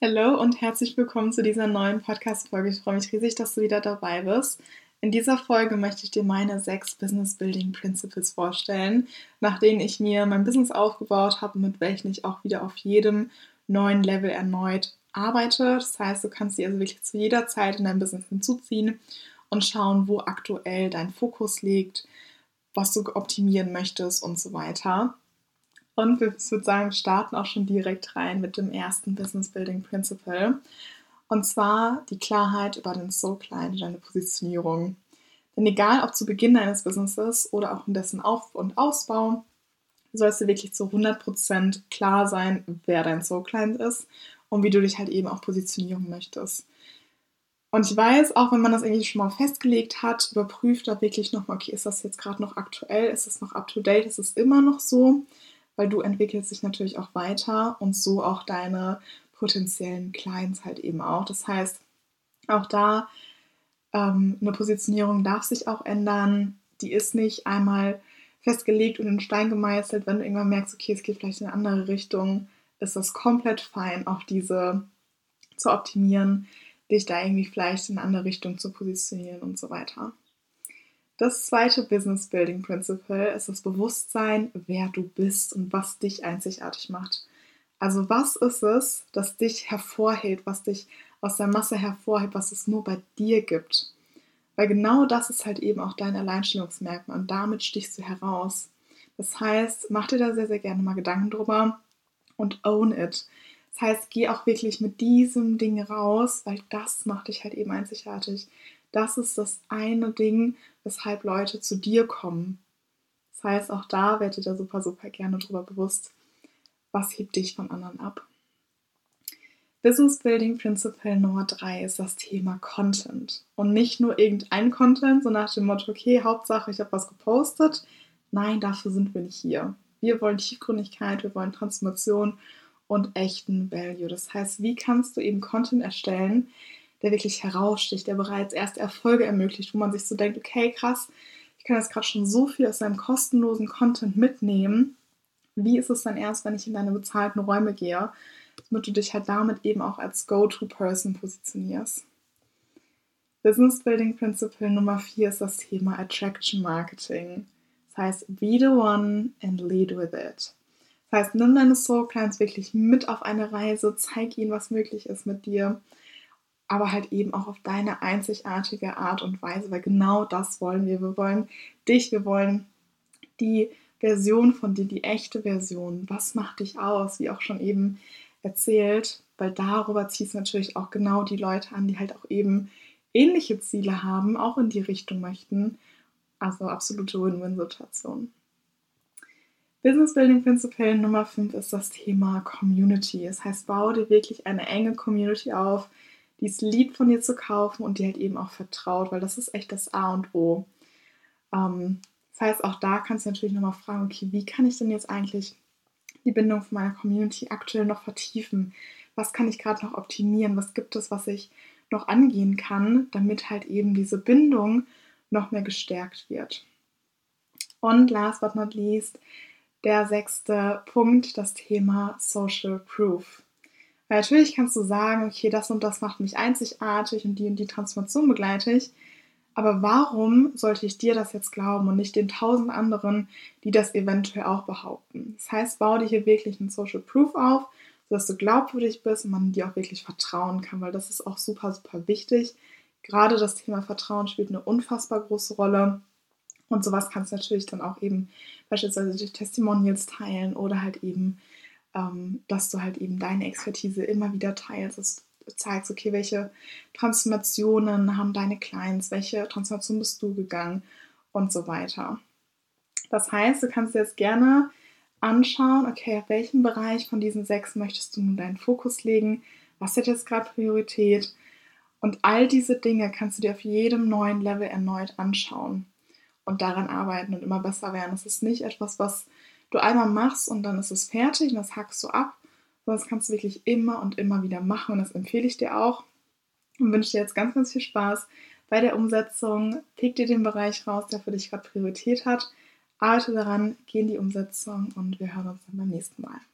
Hallo und herzlich willkommen zu dieser neuen Podcast-Folge. Ich freue mich riesig, dass du wieder dabei bist. In dieser Folge möchte ich dir meine sechs Business Building Principles vorstellen, nach denen ich mir mein Business aufgebaut habe, mit welchen ich auch wieder auf jedem neuen Level erneut arbeite. Das heißt, du kannst sie also wirklich zu jeder Zeit in dein Business hinzuziehen und schauen, wo aktuell dein Fokus liegt, was du optimieren möchtest und so weiter. Und wir, ich würde sagen, starten auch schon direkt rein mit dem ersten Business Building Principle. Und zwar die Klarheit über den Soul Client, deine Positionierung. Denn egal, ob zu Beginn deines Businesses oder auch in dessen Auf- und Ausbau, sollst du wirklich zu 100% klar sein, wer dein Soul Client ist und wie du dich halt eben auch positionieren möchtest. Und ich weiß, auch wenn man das irgendwie schon mal festgelegt hat, überprüft da wirklich nochmal, okay, ist das jetzt gerade noch aktuell, ist es noch up to date, ist es immer noch so? Weil du entwickelst dich natürlich auch weiter und so auch deine potenziellen Clients halt eben auch. Das heißt, auch da ähm, eine Positionierung darf sich auch ändern. Die ist nicht einmal festgelegt und in Stein gemeißelt. Wenn du irgendwann merkst, okay, es geht vielleicht in eine andere Richtung, ist das komplett fein, auch diese zu optimieren, dich da irgendwie vielleicht in eine andere Richtung zu positionieren und so weiter. Das zweite Business Building Principle ist das Bewusstsein, wer du bist und was dich einzigartig macht. Also was ist es, das dich hervorhebt, was dich aus der Masse hervorhebt, was es nur bei dir gibt? Weil genau das ist halt eben auch dein Alleinstellungsmerkmal und damit stichst du heraus. Das heißt, mach dir da sehr, sehr gerne mal Gedanken drüber und own it. Das heißt, geh auch wirklich mit diesem Ding raus, weil das macht dich halt eben einzigartig. Das ist das eine Ding, weshalb Leute zu dir kommen. Das heißt, auch da werdet ihr super, super gerne darüber bewusst, was hebt dich von anderen ab. Business Building Principle Nummer drei ist das Thema Content. Und nicht nur irgendein Content, so nach dem Motto, okay, Hauptsache, ich habe was gepostet. Nein, dafür sind wir nicht hier. Wir wollen Tiefgründigkeit, wir wollen Transformation und echten Value. Das heißt, wie kannst du eben Content erstellen, der wirklich heraussticht, der bereits erste Erfolge ermöglicht, wo man sich so denkt, okay, krass, ich kann jetzt gerade schon so viel aus seinem kostenlosen Content mitnehmen. Wie ist es dann erst, wenn ich in deine bezahlten Räume gehe, damit du dich halt damit eben auch als Go-To-Person positionierst? Business Building Principle Nummer 4 ist das Thema Attraction Marketing. Das heißt, be the one and lead with it. Das heißt, nimm deine Soul Clients wirklich mit auf eine Reise, zeig ihnen, was möglich ist mit dir aber halt eben auch auf deine einzigartige Art und Weise, weil genau das wollen wir. Wir wollen dich, wir wollen die Version von dir, die echte Version. Was macht dich aus? Wie auch schon eben erzählt, weil darüber ziehst du natürlich auch genau die Leute an, die halt auch eben ähnliche Ziele haben, auch in die Richtung möchten. Also absolute Win-Win-Situation. Business Building Principle Nummer 5 ist das Thema Community. Das heißt, bau dir wirklich eine enge Community auf, die es liebt, von dir zu kaufen und die halt eben auch vertraut, weil das ist echt das A und O. Ähm, das heißt, auch da kannst du natürlich nochmal fragen, okay, wie kann ich denn jetzt eigentlich die Bindung von meiner Community aktuell noch vertiefen? Was kann ich gerade noch optimieren? Was gibt es, was ich noch angehen kann, damit halt eben diese Bindung noch mehr gestärkt wird? Und last but not least, der sechste Punkt, das Thema Social Proof. Weil natürlich kannst du sagen, okay, das und das macht mich einzigartig und die und die Transformation begleite ich. Aber warum sollte ich dir das jetzt glauben und nicht den tausend anderen, die das eventuell auch behaupten? Das heißt, bau dir hier wirklich einen Social Proof auf, sodass du glaubwürdig bist und man dir auch wirklich vertrauen kann, weil das ist auch super, super wichtig. Gerade das Thema Vertrauen spielt eine unfassbar große Rolle. Und sowas kannst du natürlich dann auch eben beispielsweise durch Testimonials teilen oder halt eben dass du halt eben deine Expertise immer wieder teilst, dass du zeigst, okay, welche Transformationen haben deine Clients, welche Transformation bist du gegangen und so weiter. Das heißt, du kannst jetzt gerne anschauen, okay, auf welchem Bereich von diesen sechs möchtest du nun deinen Fokus legen, was hat jetzt gerade Priorität und all diese Dinge kannst du dir auf jedem neuen Level erneut anschauen und daran arbeiten und immer besser werden. Es ist nicht etwas, was du einmal machst und dann ist es fertig und das hackst du ab. das kannst du wirklich immer und immer wieder machen und das empfehle ich dir auch und wünsche dir jetzt ganz, ganz viel Spaß bei der Umsetzung. Pick dir den Bereich raus, der für dich gerade Priorität hat. Arbeite daran, geh in die Umsetzung und wir hören uns dann beim nächsten Mal.